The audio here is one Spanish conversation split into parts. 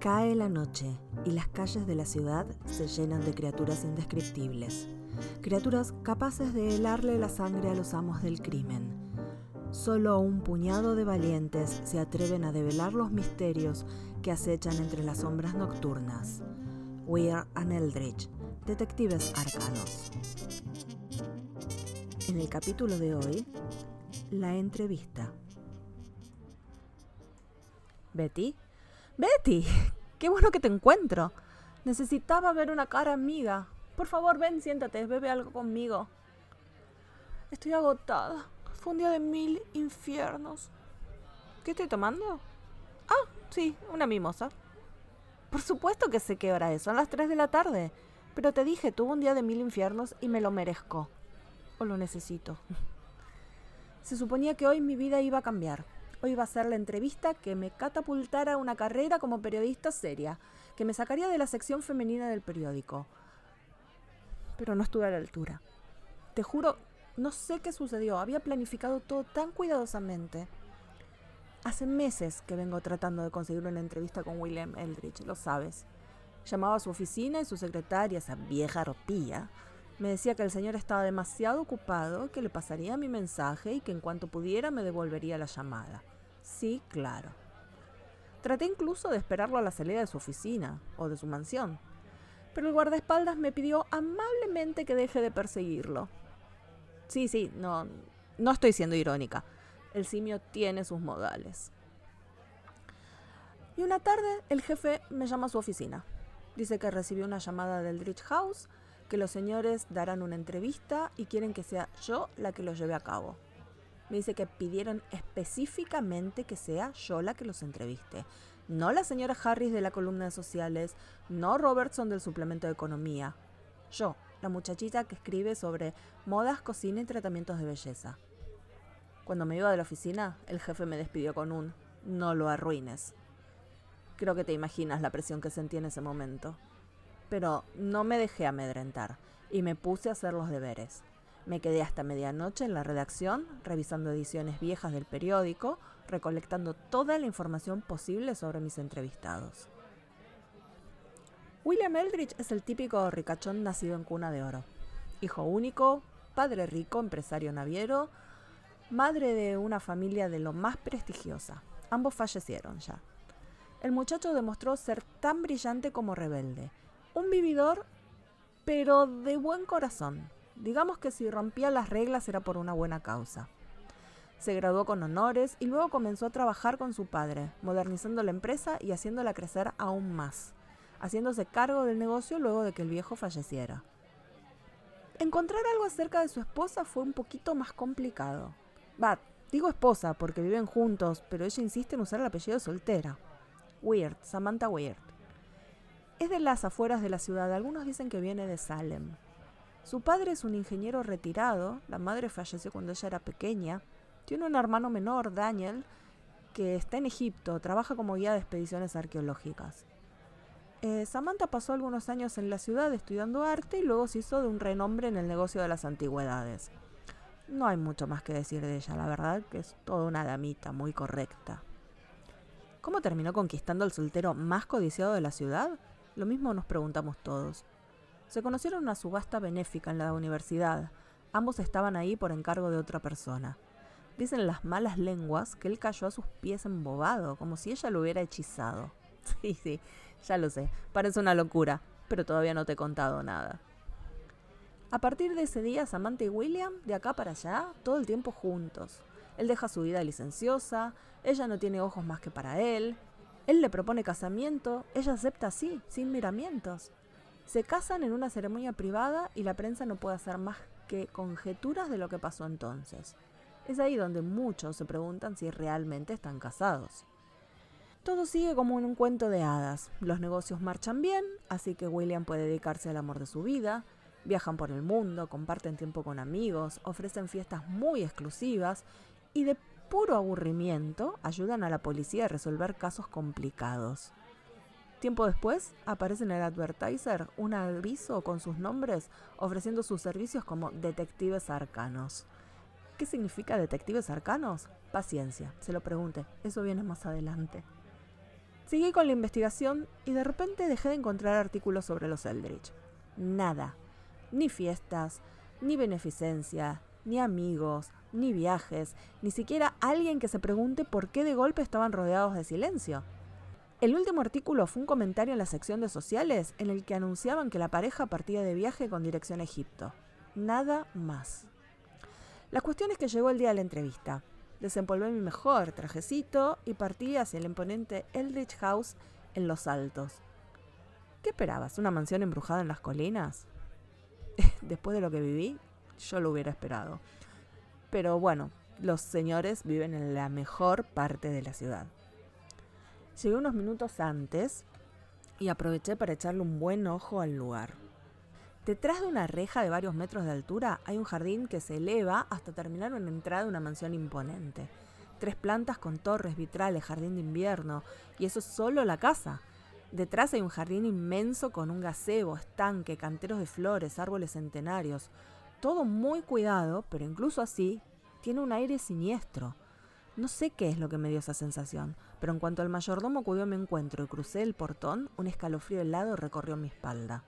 Cae la noche y las calles de la ciudad se llenan de criaturas indescriptibles, criaturas capaces de helarle la sangre a los amos del crimen. Solo un puñado de valientes se atreven a develar los misterios que acechan entre las sombras nocturnas. Weir and Eldridge, detectives arcanos. En el capítulo de hoy, la entrevista. Betty, Betty, qué bueno que te encuentro. Necesitaba ver una cara amiga. Por favor, ven, siéntate, bebe algo conmigo. Estoy agotada. Fue un día de mil infiernos. ¿Qué estoy tomando? Ah, sí, una mimosa. Por supuesto que sé qué hora es, son las 3 de la tarde. Pero te dije, tuve un día de mil infiernos y me lo merezco. O lo necesito. Se suponía que hoy mi vida iba a cambiar. Hoy iba a ser la entrevista que me catapultara a una carrera como periodista seria, que me sacaría de la sección femenina del periódico. Pero no estuve a la altura. Te juro, no sé qué sucedió. Había planificado todo tan cuidadosamente. Hace meses que vengo tratando de conseguir una entrevista con William Eldridge, lo sabes. Llamaba a su oficina y su secretaria, esa vieja ropía, me decía que el señor estaba demasiado ocupado, que le pasaría mi mensaje y que en cuanto pudiera me devolvería la llamada. Sí, claro. Traté incluso de esperarlo a la salida de su oficina o de su mansión, pero el guardaespaldas me pidió amablemente que deje de perseguirlo. Sí, sí, no, no estoy siendo irónica. El simio tiene sus modales. Y una tarde el jefe me llama a su oficina. Dice que recibió una llamada del Rich House que los señores darán una entrevista y quieren que sea yo la que lo lleve a cabo. Me dice que pidieron específicamente que sea yo la que los entreviste. No la señora Harris de la columna de sociales, no Robertson del suplemento de economía. Yo, la muchachita que escribe sobre modas, cocina y tratamientos de belleza. Cuando me iba de la oficina, el jefe me despidió con un no lo arruines. Creo que te imaginas la presión que sentí en ese momento pero no me dejé amedrentar y me puse a hacer los deberes. Me quedé hasta medianoche en la redacción, revisando ediciones viejas del periódico, recolectando toda la información posible sobre mis entrevistados. William Eldridge es el típico ricachón nacido en cuna de oro. Hijo único, padre rico, empresario naviero, madre de una familia de lo más prestigiosa. Ambos fallecieron ya. El muchacho demostró ser tan brillante como rebelde un vividor, pero de buen corazón. Digamos que si rompía las reglas era por una buena causa. Se graduó con honores y luego comenzó a trabajar con su padre, modernizando la empresa y haciéndola crecer aún más, haciéndose cargo del negocio luego de que el viejo falleciera. Encontrar algo acerca de su esposa fue un poquito más complicado. Va, digo esposa porque viven juntos, pero ella insiste en usar el apellido soltera. Weird, Samantha Weird. Es de las afueras de la ciudad, algunos dicen que viene de Salem. Su padre es un ingeniero retirado, la madre falleció cuando ella era pequeña, tiene un hermano menor, Daniel, que está en Egipto, trabaja como guía de expediciones arqueológicas. Eh, Samantha pasó algunos años en la ciudad estudiando arte y luego se hizo de un renombre en el negocio de las antigüedades. No hay mucho más que decir de ella, la verdad que es toda una damita muy correcta. ¿Cómo terminó conquistando al soltero más codiciado de la ciudad? Lo mismo nos preguntamos todos. Se conocieron una subasta benéfica en la universidad. Ambos estaban ahí por encargo de otra persona. Dicen las malas lenguas que él cayó a sus pies embobado, como si ella lo hubiera hechizado. Sí, sí, ya lo sé, parece una locura, pero todavía no te he contado nada. A partir de ese día, Samantha y William, de acá para allá, todo el tiempo juntos. Él deja su vida licenciosa, ella no tiene ojos más que para él, él le propone casamiento, ella acepta así, sin miramientos. Se casan en una ceremonia privada y la prensa no puede hacer más que conjeturas de lo que pasó entonces. Es ahí donde muchos se preguntan si realmente están casados. Todo sigue como en un cuento de hadas. Los negocios marchan bien, así que William puede dedicarse al amor de su vida. Viajan por el mundo, comparten tiempo con amigos, ofrecen fiestas muy exclusivas y de puro aburrimiento ayudan a la policía a resolver casos complicados. Tiempo después aparece en el advertiser un aviso con sus nombres ofreciendo sus servicios como detectives arcanos. ¿Qué significa detectives arcanos? Paciencia, se lo pregunte, eso viene más adelante. Seguí con la investigación y de repente dejé de encontrar artículos sobre los Eldritch. Nada. Ni fiestas, ni beneficencia, ni amigos, ni viajes, ni siquiera alguien que se pregunte por qué de golpe estaban rodeados de silencio. El último artículo fue un comentario en la sección de sociales en el que anunciaban que la pareja partía de viaje con dirección a Egipto. Nada más. La cuestión es que llegó el día de la entrevista. Desempolvé mi mejor trajecito y partí hacia el imponente Eldridge House en Los Altos. ¿Qué esperabas? ¿Una mansión embrujada en las colinas? Después de lo que viví, yo lo hubiera esperado. Pero bueno, los señores viven en la mejor parte de la ciudad. Llegué unos minutos antes y aproveché para echarle un buen ojo al lugar. Detrás de una reja de varios metros de altura hay un jardín que se eleva hasta terminar en la entrada de una mansión imponente. Tres plantas con torres, vitrales, jardín de invierno, y eso es solo la casa. Detrás hay un jardín inmenso con un gazebo, estanque, canteros de flores, árboles centenarios. Todo muy cuidado, pero incluso así tiene un aire siniestro. No sé qué es lo que me dio esa sensación, pero en cuanto el mayordomo acudió a mi encuentro y crucé el portón, un escalofrío helado recorrió mi espalda.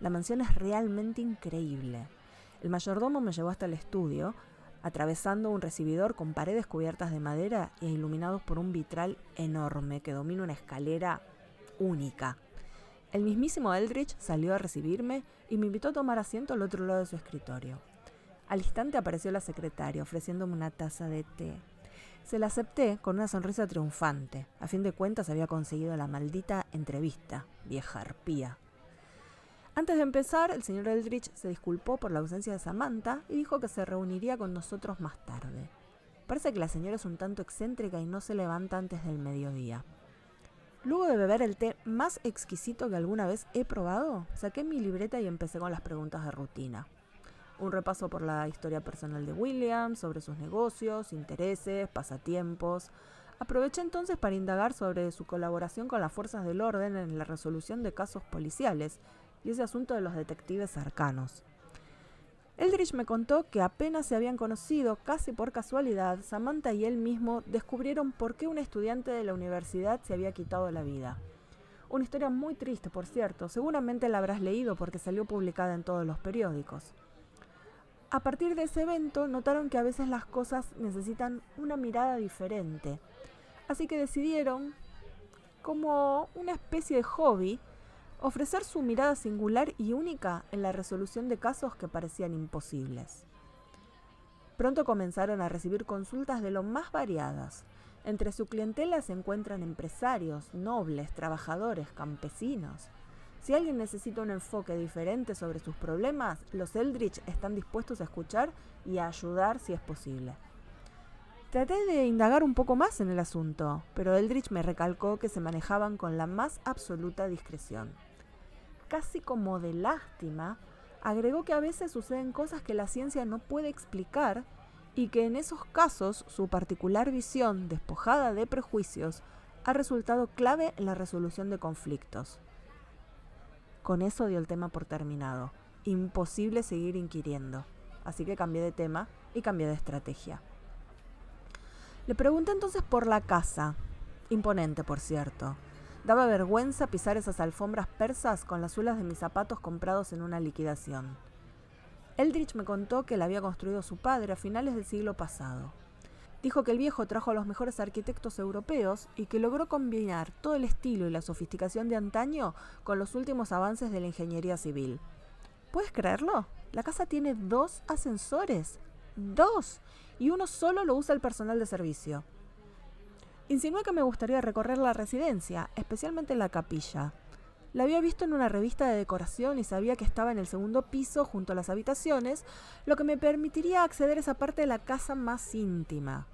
La mansión es realmente increíble. El mayordomo me llevó hasta el estudio, atravesando un recibidor con paredes cubiertas de madera e iluminados por un vitral enorme que domina una escalera única. El mismísimo Eldridge salió a recibirme y me invitó a tomar asiento al otro lado de su escritorio. Al instante apareció la secretaria ofreciéndome una taza de té. Se la acepté con una sonrisa triunfante. A fin de cuentas había conseguido la maldita entrevista, vieja arpía. Antes de empezar, el señor Eldridge se disculpó por la ausencia de Samantha y dijo que se reuniría con nosotros más tarde. Parece que la señora es un tanto excéntrica y no se levanta antes del mediodía. Luego de beber el té más exquisito que alguna vez he probado, saqué mi libreta y empecé con las preguntas de rutina un repaso por la historia personal de William, sobre sus negocios, intereses, pasatiempos. Aproveché entonces para indagar sobre su colaboración con las fuerzas del orden en la resolución de casos policiales y ese asunto de los detectives arcanos. Eldridge me contó que apenas se habían conocido, casi por casualidad, Samantha y él mismo descubrieron por qué un estudiante de la universidad se había quitado la vida. Una historia muy triste, por cierto, seguramente la habrás leído porque salió publicada en todos los periódicos. A partir de ese evento notaron que a veces las cosas necesitan una mirada diferente. Así que decidieron, como una especie de hobby, ofrecer su mirada singular y única en la resolución de casos que parecían imposibles. Pronto comenzaron a recibir consultas de lo más variadas. Entre su clientela se encuentran empresarios, nobles, trabajadores, campesinos. Si alguien necesita un enfoque diferente sobre sus problemas, los Eldritch están dispuestos a escuchar y a ayudar si es posible. Traté de indagar un poco más en el asunto, pero Eldritch me recalcó que se manejaban con la más absoluta discreción. Casi como de lástima, agregó que a veces suceden cosas que la ciencia no puede explicar y que en esos casos su particular visión, despojada de prejuicios, ha resultado clave en la resolución de conflictos. Con eso dio el tema por terminado. Imposible seguir inquiriendo. Así que cambié de tema y cambié de estrategia. Le pregunté entonces por la casa. Imponente, por cierto. Daba vergüenza pisar esas alfombras persas con las suelas de mis zapatos comprados en una liquidación. Eldridge me contó que la había construido su padre a finales del siglo pasado. Dijo que el viejo trajo a los mejores arquitectos europeos y que logró combinar todo el estilo y la sofisticación de antaño con los últimos avances de la ingeniería civil. ¿Puedes creerlo? La casa tiene dos ascensores. ¡Dos! Y uno solo lo usa el personal de servicio. Insinué que me gustaría recorrer la residencia, especialmente la capilla. La había visto en una revista de decoración y sabía que estaba en el segundo piso junto a las habitaciones, lo que me permitiría acceder a esa parte de la casa más íntima.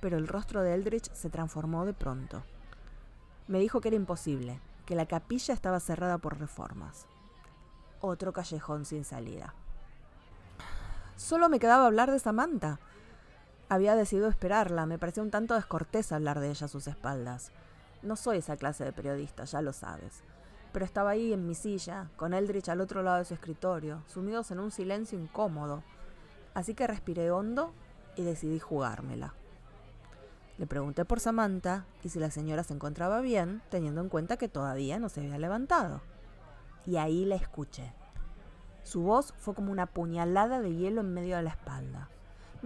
Pero el rostro de Eldridge se transformó de pronto. Me dijo que era imposible, que la capilla estaba cerrada por reformas. Otro callejón sin salida. Solo me quedaba hablar de Samantha. Había decidido esperarla, me parecía un tanto descortés hablar de ella a sus espaldas. No soy esa clase de periodista, ya lo sabes. Pero estaba ahí en mi silla, con Eldridge al otro lado de su escritorio, sumidos en un silencio incómodo. Así que respiré hondo y decidí jugármela. Le pregunté por Samantha y si la señora se encontraba bien, teniendo en cuenta que todavía no se había levantado. Y ahí la escuché. Su voz fue como una puñalada de hielo en medio de la espalda.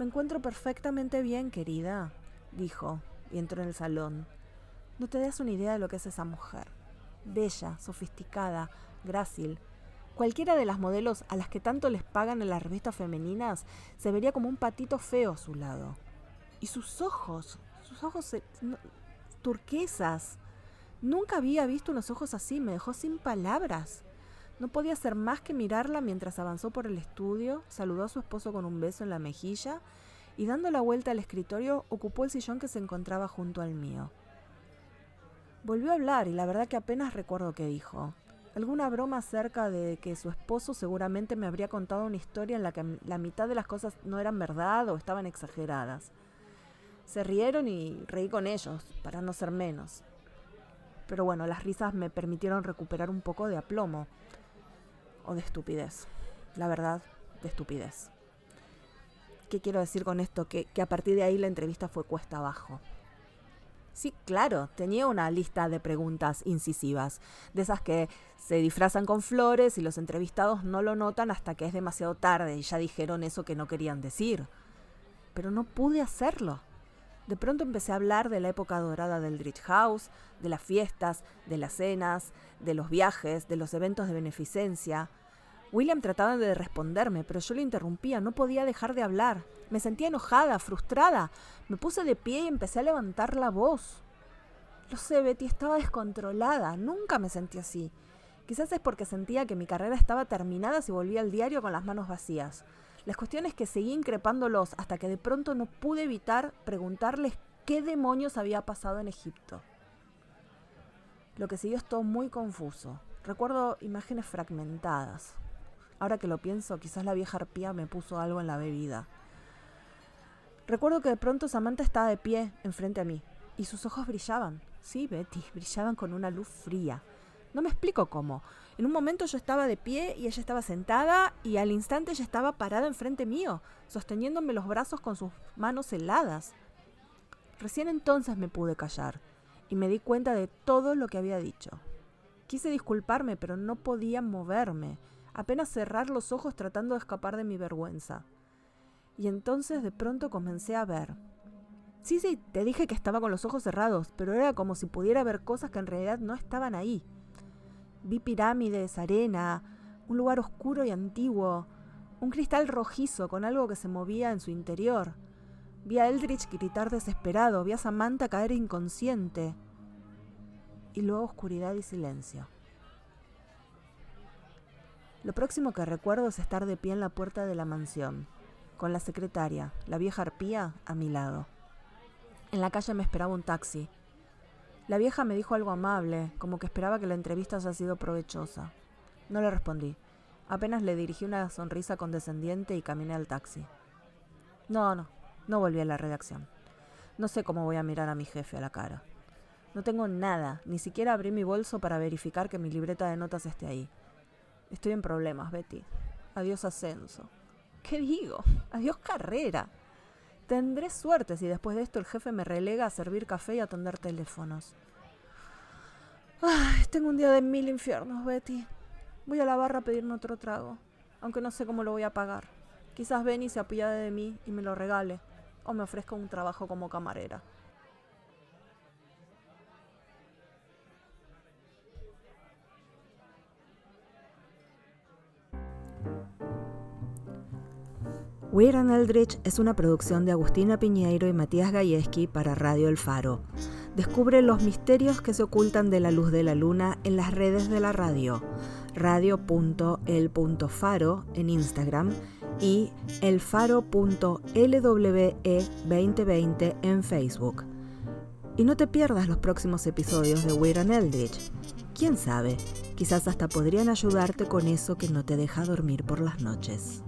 Me encuentro perfectamente bien, querida, dijo, y entró en el salón. No te das una idea de lo que es esa mujer. Bella, sofisticada, grácil. Cualquiera de las modelos a las que tanto les pagan en las revistas femeninas se vería como un patito feo a su lado. Y sus ojos, sus ojos turquesas. Nunca había visto unos ojos así, me dejó sin palabras. No podía hacer más que mirarla mientras avanzó por el estudio, saludó a su esposo con un beso en la mejilla y dando la vuelta al escritorio ocupó el sillón que se encontraba junto al mío. Volvió a hablar y la verdad que apenas recuerdo qué dijo. Alguna broma acerca de que su esposo seguramente me habría contado una historia en la que la mitad de las cosas no eran verdad o estaban exageradas. Se rieron y reí con ellos, para no ser menos. Pero bueno, las risas me permitieron recuperar un poco de aplomo o de estupidez. La verdad, de estupidez. ¿Qué quiero decir con esto? Que, que, a partir de ahí la entrevista fue cuesta abajo. Sí, claro, tenía una lista de preguntas incisivas, de esas que se disfrazan con flores y los entrevistados no lo notan hasta que es demasiado tarde y ya dijeron eso que no querían decir. Pero no pude hacerlo. De pronto empecé a hablar de la época dorada del Rich House, de las fiestas, de las cenas, de los viajes, de los eventos de beneficencia. William trataba de responderme, pero yo lo interrumpía, no podía dejar de hablar. Me sentía enojada, frustrada. Me puse de pie y empecé a levantar la voz. Lo sé, Betty, estaba descontrolada. Nunca me sentí así. Quizás es porque sentía que mi carrera estaba terminada si volvía al diario con las manos vacías. La cuestión es que seguí increpándolos hasta que de pronto no pude evitar preguntarles qué demonios había pasado en Egipto. Lo que siguió es todo muy confuso. Recuerdo imágenes fragmentadas. Ahora que lo pienso, quizás la vieja arpía me puso algo en la bebida. Recuerdo que de pronto Samantha estaba de pie enfrente a mí y sus ojos brillaban. Sí, Betty, brillaban con una luz fría. No me explico cómo. En un momento yo estaba de pie y ella estaba sentada y al instante ella estaba parada enfrente mío, sosteniéndome los brazos con sus manos heladas. Recién entonces me pude callar y me di cuenta de todo lo que había dicho. Quise disculparme, pero no podía moverme, apenas cerrar los ojos tratando de escapar de mi vergüenza. Y entonces de pronto comencé a ver. Sí, sí, te dije que estaba con los ojos cerrados, pero era como si pudiera ver cosas que en realidad no estaban ahí. Vi pirámides, arena, un lugar oscuro y antiguo, un cristal rojizo con algo que se movía en su interior. Vi a Eldridge gritar desesperado, vi a Samantha caer inconsciente. Y luego oscuridad y silencio. Lo próximo que recuerdo es estar de pie en la puerta de la mansión, con la secretaria, la vieja arpía, a mi lado. En la calle me esperaba un taxi. La vieja me dijo algo amable, como que esperaba que la entrevista haya sido provechosa. No le respondí. Apenas le dirigí una sonrisa condescendiente y caminé al taxi. No, no, no volví a la redacción. No sé cómo voy a mirar a mi jefe a la cara. No tengo nada, ni siquiera abrí mi bolso para verificar que mi libreta de notas esté ahí. Estoy en problemas, Betty. Adiós ascenso. ¿Qué digo? Adiós carrera. Tendré suerte si después de esto el jefe me relega a servir café y atender teléfonos. Ay, tengo un día de mil infiernos, Betty. Voy a la barra a pedirme otro trago, aunque no sé cómo lo voy a pagar. Quizás Benny se apiade de mí y me lo regale, o me ofrezca un trabajo como camarera. Weird and Eldritch es una producción de Agustina Piñeiro y Matías Gayeski para Radio El Faro. Descubre los misterios que se ocultan de la luz de la luna en las redes de la radio, radio.el.faro en Instagram y elfaro.lwe2020 en Facebook. Y no te pierdas los próximos episodios de Weird and. Quién sabe, quizás hasta podrían ayudarte con eso que no te deja dormir por las noches.